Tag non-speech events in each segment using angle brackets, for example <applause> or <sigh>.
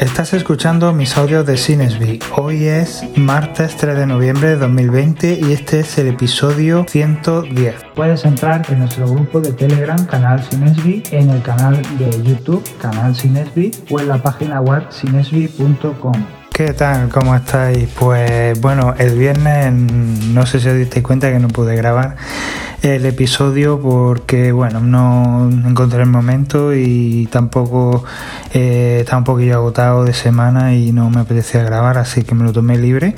Estás escuchando mis audios de Cinesby. Hoy es martes 3 de noviembre de 2020 y este es el episodio 110. Puedes entrar en nuestro grupo de Telegram, canal Cinesby, en el canal de YouTube, canal Cinesby, o en la página web cinesby.com. ¿Qué tal? ¿Cómo estáis? Pues bueno, el viernes no sé si os disteis cuenta que no pude grabar el episodio porque bueno no encontré el momento y tampoco eh, estaba un poquillo agotado de semana y no me apetecía grabar así que me lo tomé libre.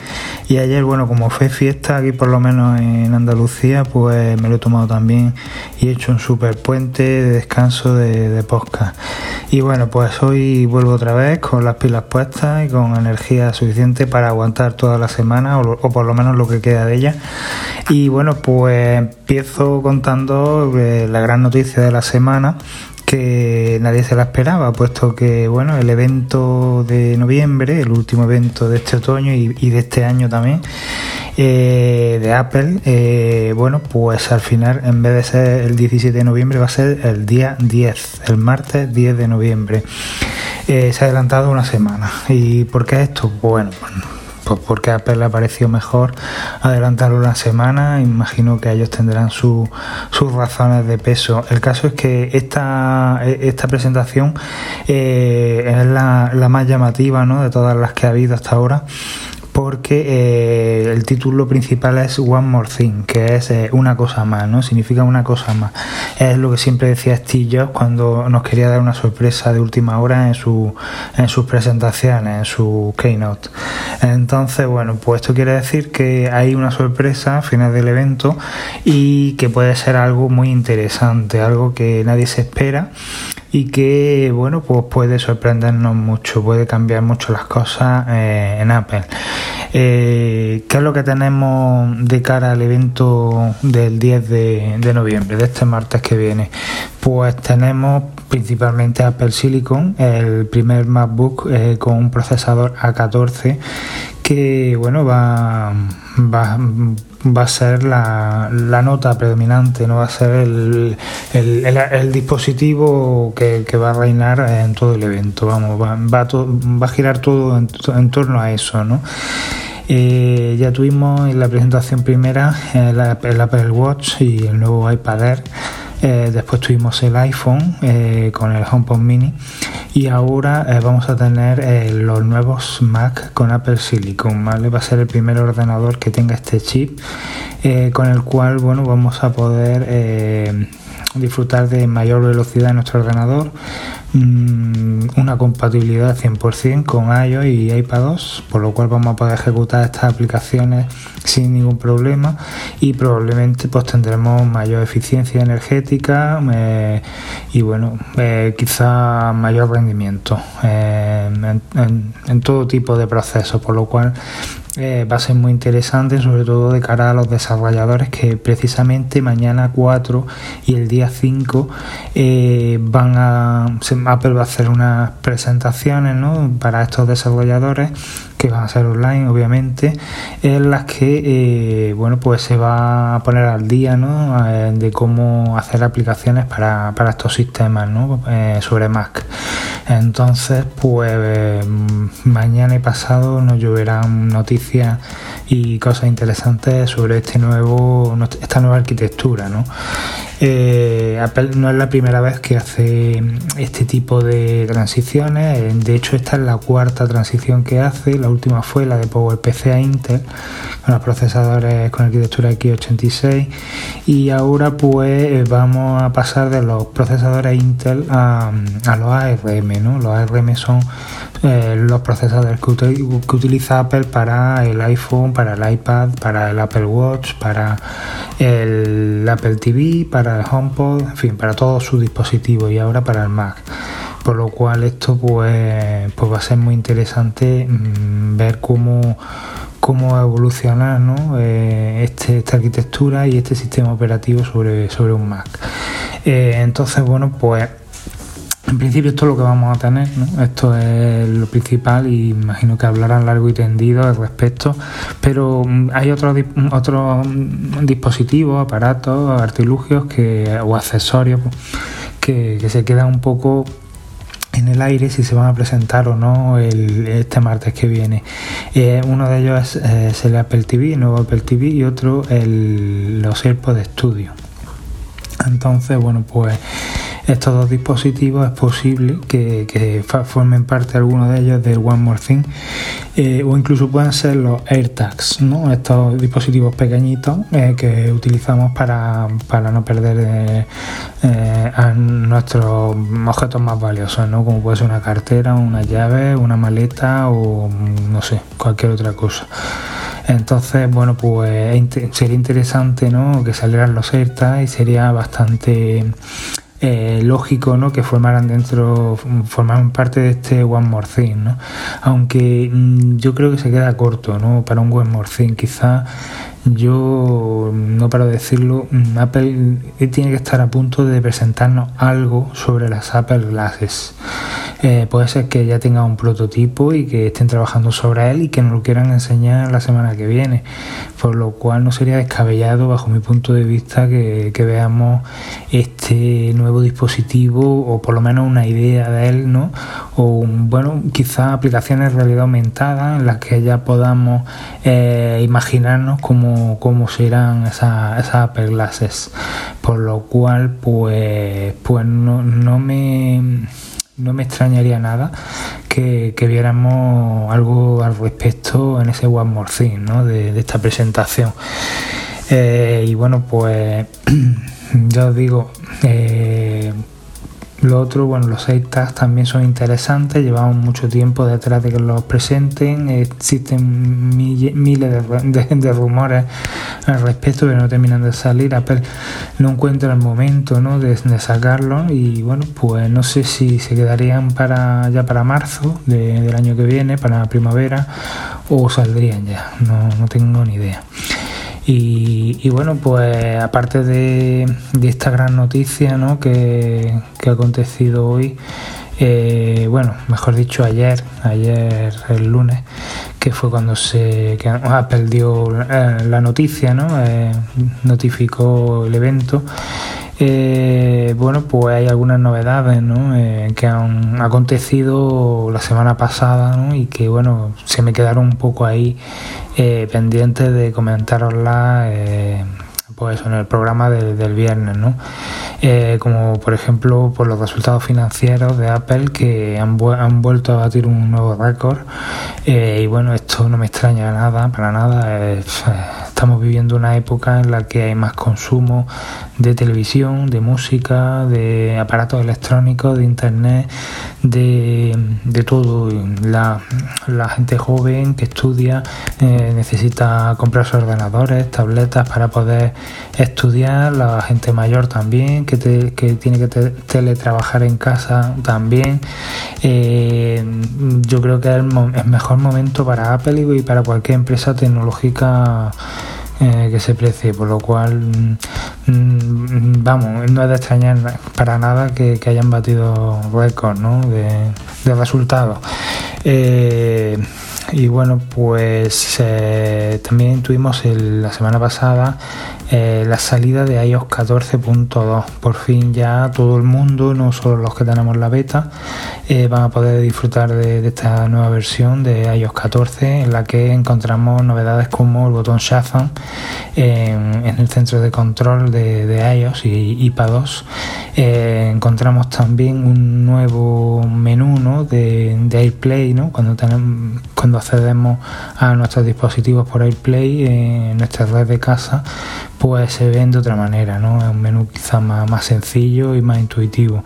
Y ayer bueno como fue fiesta aquí por lo menos en Andalucía pues me lo he tomado también y he hecho un super puente de descanso de, de podcast. Y bueno pues hoy vuelvo otra vez con las pilas puestas y con energía suficiente para aguantar toda la semana o, por lo menos lo que queda de ella. Y bueno pues empiezo contando eh, la gran noticia de la semana que nadie se la esperaba, puesto que bueno, el evento de noviembre, el último evento de este otoño y, de este año también, eh, de Apple, eh, bueno, pues al final en vez de ser el 17 de noviembre va a ser el día 10, el martes 10 de noviembre. se ha adelantado una semana. ¿Y por qué esto? Bueno, pues pues porque a Apple le pareció mejor adelantar una semana. Imagino que ellos tendrán sus razones de peso. El caso es que esta, esta presentación eh, es la, la, más llamativa ¿no? de todas las que ha habido hasta ahora porque eh, el título principal es One More Thing, que es eh, una cosa más, ¿no? Significa una cosa más. Es lo que siempre decía Steve Jobs cuando nos quería dar una sorpresa de última hora en, su, en sus presentaciones, en su keynote. Entonces, bueno, pues esto quiere decir que hay una sorpresa a final del evento y que puede ser algo muy interesante, algo que nadie se espera y que bueno pues puede sorprendernos mucho puede cambiar mucho las cosas eh, en Apple eh, ¿qué es lo que tenemos de cara al evento del 10 de, noviembre de este martes que viene? pues tenemos principalmente Apple Silicon el primer MacBook eh, con un procesador A14 que bueno va, va va a ser la, la, nota predominante, no va a ser el, el, el, dispositivo que, que, va a reinar en todo el evento. Vamos, va, va, va a girar todo en, en, torno a eso, ¿no? Eh, ya tuvimos en la presentación primera el, Apple Watch y el nuevo iPad Air eh, después tuvimos el iPhone eh, con el HomePod Mini y ahora eh, vamos a tener los nuevos Mac con Apple Silicon, ¿vale? Va a ser el primer ordenador que tenga este chip con el cual, bueno, vamos a poder disfrutar de mayor velocidad en nuestro ordenador, una compatibilidad 100% con iOS y iPadOS, por lo cual vamos a poder ejecutar estas aplicaciones sin ningún problema y probablemente pues tendremos mayor eficiencia energética eh, y bueno, eh, quizá mayor rendimiento eh, en, todo tipo de procesos, por lo cual eh, va a ser muy interesante, sobre todo de cara a los desarrolladores que precisamente mañana 4 y el día 5 eh, van a Apple va a hacer unas presentaciones ¿no? para estos desarrolladores que van a ser online obviamente en las que eh, bueno pues se va a poner al día ¿no? de cómo hacer aplicaciones para, para estos sistemas ¿no? sobre Mac entonces pues mañana y pasado nos lloverán noticias y cosas interesantes sobre este nuevo, esta nueva arquitectura. ¿no? Eh, no es la primera vez que hace este tipo de transiciones, de hecho esta es la cuarta transición que hace, la última fue la de PowerPC a Intel con los procesadores con arquitectura x86 y ahora pues vamos a pasar de los procesadores Intel a los ARM, Los ARM son eh, los procesadores que, utiliza Apple para el iPhone, para el iPad, para el Apple Watch, para el Apple TV, para el HomePod, en fin, para todos sus dispositivos y ahora para el Mac. Por lo cual esto pues, pues va a ser muy interesante mm, ver cómo cómo evolucionar ¿no? Eh, este, esta arquitectura y este sistema operativo sobre, sobre un Mac. Eh, entonces, bueno, pues en principio esto es lo que vamos a tener, ¿no? esto es lo principal y imagino que hablarán largo y tendido al respecto, pero mm, hay otros otros dispositivos, aparatos, artilugios que, o accesorios que, se quedan un poco en el aire si se van a presentar o no el, este martes que viene. Eh, uno de ellos es, es, el Apple TV, nuevo Apple TV, y otro el, los AirPods de estudio. Entonces, bueno, pues estos dos dispositivos es posible que, formen parte alguno de ellos del One More Thing eh, o incluso pueden ser los AirTags, ¿no? estos dispositivos pequeñitos eh, que utilizamos para, para no perder eh, a nuestros objetos más valiosos, ¿no? como puede ser una cartera, una llave, una maleta o no sé, cualquier otra cosa. Entonces, bueno, pues sería interesante ¿no? que salieran los AirTags y sería bastante eh, lógico ¿no? que formaran dentro, formaran parte de este One More Thing, ¿no? aunque mm, yo creo que se queda corto ¿no? para un One More Thing, quizá yo no paro de decirlo, mm, Apple tiene que estar a punto de presentarnos algo sobre las Apple Glasses. Eh, puede ser que ya tenga un prototipo y que estén trabajando sobre él y que nos lo quieran enseñar la semana que viene, por lo cual no sería descabellado bajo mi punto de vista que, veamos este nuevo dispositivo o por lo menos una idea de él, ¿no? O bueno, quizás aplicaciones de realidad aumentada en las que ya podamos eh, imaginarnos cómo, cómo serán esas, esas Apple Glasses, por lo cual pues, pues no, no me no me extrañaría nada que, viéramos algo al respecto en ese One More Thing, ¿no? de, esta presentación. Eh, y bueno, pues <clears throat> ya os digo, eh, lo otro, bueno, los 6 tags también son interesantes, llevamos mucho tiempo detrás de que los presenten, existen miles de, rumores al respecto que no terminan de salir, Apple no encuentra el momento ¿no? de, sacarlo y bueno, pues no sé si se quedarían para ya para marzo del año que viene, para primavera, o saldrían ya, no, no tengo ni idea. Y, bueno, pues aparte de, esta gran noticia ¿no? que, ha acontecido hoy, eh, bueno, mejor dicho ayer, ayer el lunes, que fue cuando se que Apple dio la noticia, ¿no? Eh, notificó el evento. Eh, bueno, pues hay algunas novedades ¿no? que han acontecido la semana pasada ¿no? y que bueno, se me quedaron un poco ahí eh, pendiente de comentarosla eh, pues en el programa del viernes, ¿no? Eh, como por ejemplo por los resultados financieros de Apple que han, han vuelto a batir un nuevo récord eh, y bueno, esto no me extraña nada, para nada. Estamos viviendo una época en la que hay más consumo de televisión, de música, de aparatos electrónicos, de internet, de, de todo. La, la, gente joven que estudia eh, necesita comprarse ordenadores, tabletas para poder estudiar, la gente mayor también que, que tiene que teletrabajar en casa también. Eh, yo creo que es el, mejor momento para Apple y para cualquier empresa tecnológica eh, que se precie, por lo cual, mm, vamos, no es de extrañar para nada que, hayan batido récords ¿no? de, resultados. Eh, y bueno, pues eh, también tuvimos la semana pasada eh, la salida de iOS 14.2. Por fin ya todo el mundo, no solo los que tenemos la beta, eh, van a poder disfrutar de, esta nueva versión de iOS 14 en la que encontramos novedades como el botón Shazam en, el centro de control de, iOS y IPA 2. encontramos también un nuevo menú ¿no? de, AirPlay ¿no? cuando, tenemos, cuando accedemos a nuestros dispositivos por AirPlay en nuestra red de casa, pues se ven de otra manera, ¿no? Es un menú quizá más, más sencillo y más intuitivo.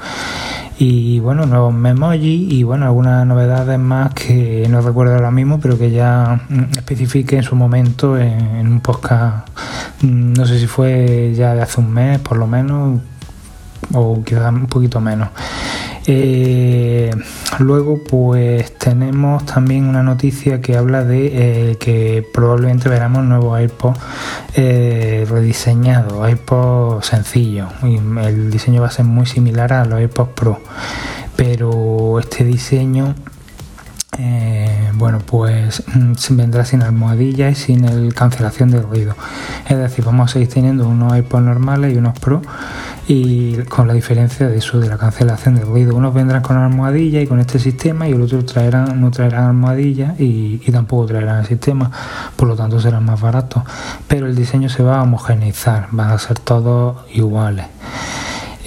Y bueno, nuevos memoji y bueno, algunas novedades más que no recuerdo ahora mismo, pero que ya mm, especifique en su momento en, un podcast, mm, no sé si fue ya de hace un mes por lo menos, o quizá un poquito menos. Eh, luego, pues tenemos también una noticia que habla de eh, que probablemente veremos nuevo iPod eh, rediseñado, iPod sencillo. Y el diseño va a ser muy similar a los iPod Pro, pero este diseño bueno, pues mm, vendrá sin almohadilla y sin el cancelación de ruido. Es decir, vamos a seguir teniendo unos iPods normales y unos Pro y con la diferencia de eso, de la cancelación de ruido. Unos vendrán con almohadilla y con este sistema y el otro traerán, no traerán almohadilla y, tampoco traerán el sistema, por lo tanto serán más baratos. Pero el diseño se va a homogeneizar, van a ser todos iguales.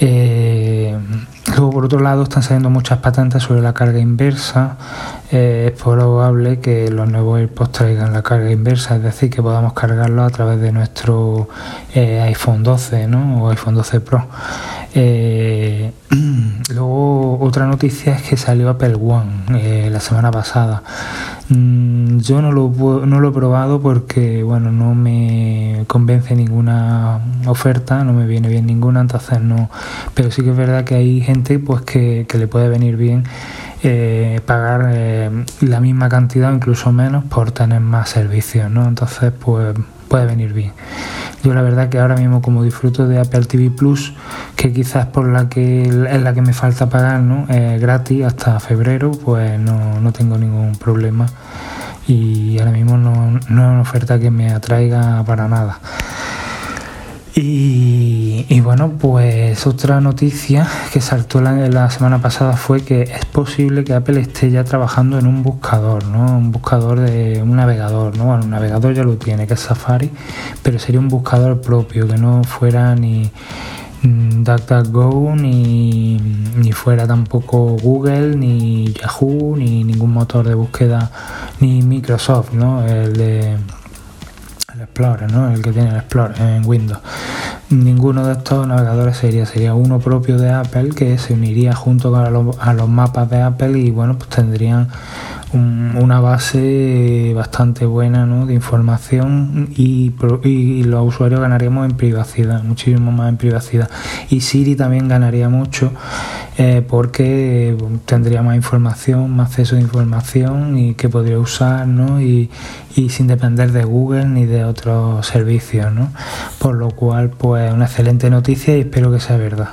Eh, luego, por otro lado, están saliendo muchas patentes sobre la carga inversa. Eh, es probable que los nuevos AirPods traigan la carga inversa, es decir, que podamos cargarlo a través de nuestro eh, iPhone 12 ¿no? o iPhone 12 Pro. <clears throat> luego, otra noticia es que salió Apple One la semana pasada. Mm, yo no lo, no lo he probado porque bueno no me convence ninguna oferta, no me viene bien ninguna, entonces no. Pero sí que es verdad que hay gente pues que, le puede venir bien eh, pagar eh, la misma cantidad o incluso menos por tener más servicios, ¿no? Entonces pues puede venir bien. Yo la verdad que ahora mismo como disfruto de Apple TV Plus, que quizás por la que es la que me falta pagar, ¿no? gratis hasta febrero, pues no, no tengo ningún problema y ahora mismo no, es una oferta que me atraiga para nada. Y, bueno, pues otra noticia que saltó la, la, semana pasada fue que es posible que Apple esté ya trabajando en un buscador, ¿no? Un buscador de un navegador, ¿no? Bueno, un navegador ya lo tiene, que es Safari, pero sería un buscador propio, que no fuera ni, DuckDuckGo ni, ni fuera tampoco Google ni Yahoo ni ningún motor de búsqueda ni Microsoft no el de el Explorer no el que tiene el Explorer en Windows. Ninguno de estos navegadores sería sería uno propio de Apple que se uniría junto a los, a los mapas de Apple y bueno pues tendrían una base bastante buena ¿no? de información y, y, los usuarios ganaríamos en privacidad, muchísimo más en privacidad. Y Siri también ganaría mucho eh, porque tendría más información, más acceso de información y que podría usar ¿no? y, y sin depender de Google ni de otros servicios. ¿no? Por lo cual, pues una excelente noticia y espero que sea verdad.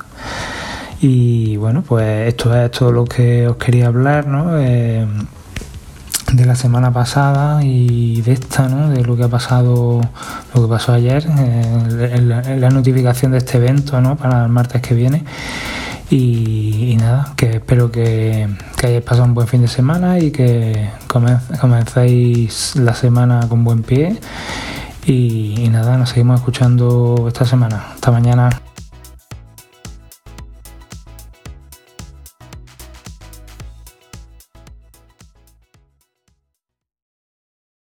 Y bueno, pues esto es todo lo que os quería hablar, ¿no? Eh, de la semana pasada y de esta, ¿no? de lo que ha pasado, lo que pasó ayer, eh, la, notificación de este evento ¿no? para el martes que viene. Y, nada, que espero que, que, hayáis pasado un buen fin de semana y que comencéis la semana con buen pie. Y, y nada, nos seguimos escuchando esta semana. Hasta mañana.